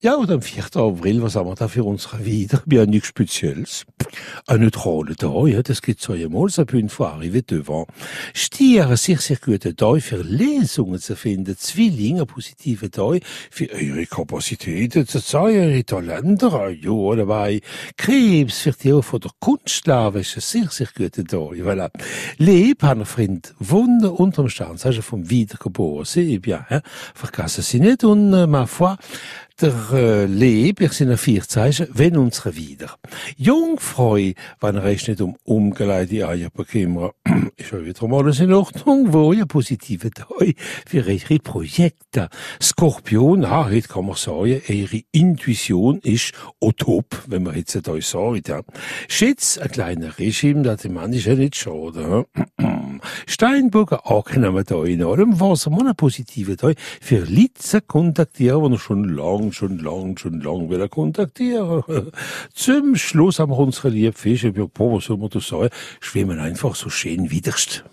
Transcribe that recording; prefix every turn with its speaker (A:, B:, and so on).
A: Ja, und am 4. April, was haben wir da für unsere wieder? Ja, nichts Spezielles. Ein neutraler Tag, ja, das geht so einmal, so eine fois arrivé devant. Stier, ein sehr, sehr guter Tag für Lesungen zu finden. Zwilling, ein positiver Tag für eure Kapazitäten zu zeigen, eure Talente, ja, dabei. Krebs für die von der Kunstlehre, ist ein sehr, sehr guter Tag, voilà. Leb, haben Freund, Wunder unterm Stern, sagst du, vom Wiedergeboren, sehr bien, hein? Vergessen Sie nicht, und, äh, ma foi, der äh, Leb, ich sind vier Zeichen, wenn unsere wieder. Jungfreu, wenn er ist nicht um umgeleitete Eier bekümmern, ist ja wieder mal alles in Ordnung, wo ja positive Teil für eure Projekte. Skorpion, ah, heute kann man sagen, ihre Intuition ist au top, wenn man jetzt da sagt, ja. Schätz, ein kleiner Regime, das dem Mann ist ja nicht schade, Steinbogen angenommen da in allem, was man eine positive Teil für Leute kontaktieren, die schon lang schon lang, schon lang wieder kontaktieren. Zum Schluss haben wir unsere lieben Fische, ja, was soll man da sagen, schwimmen einfach so schön widerst.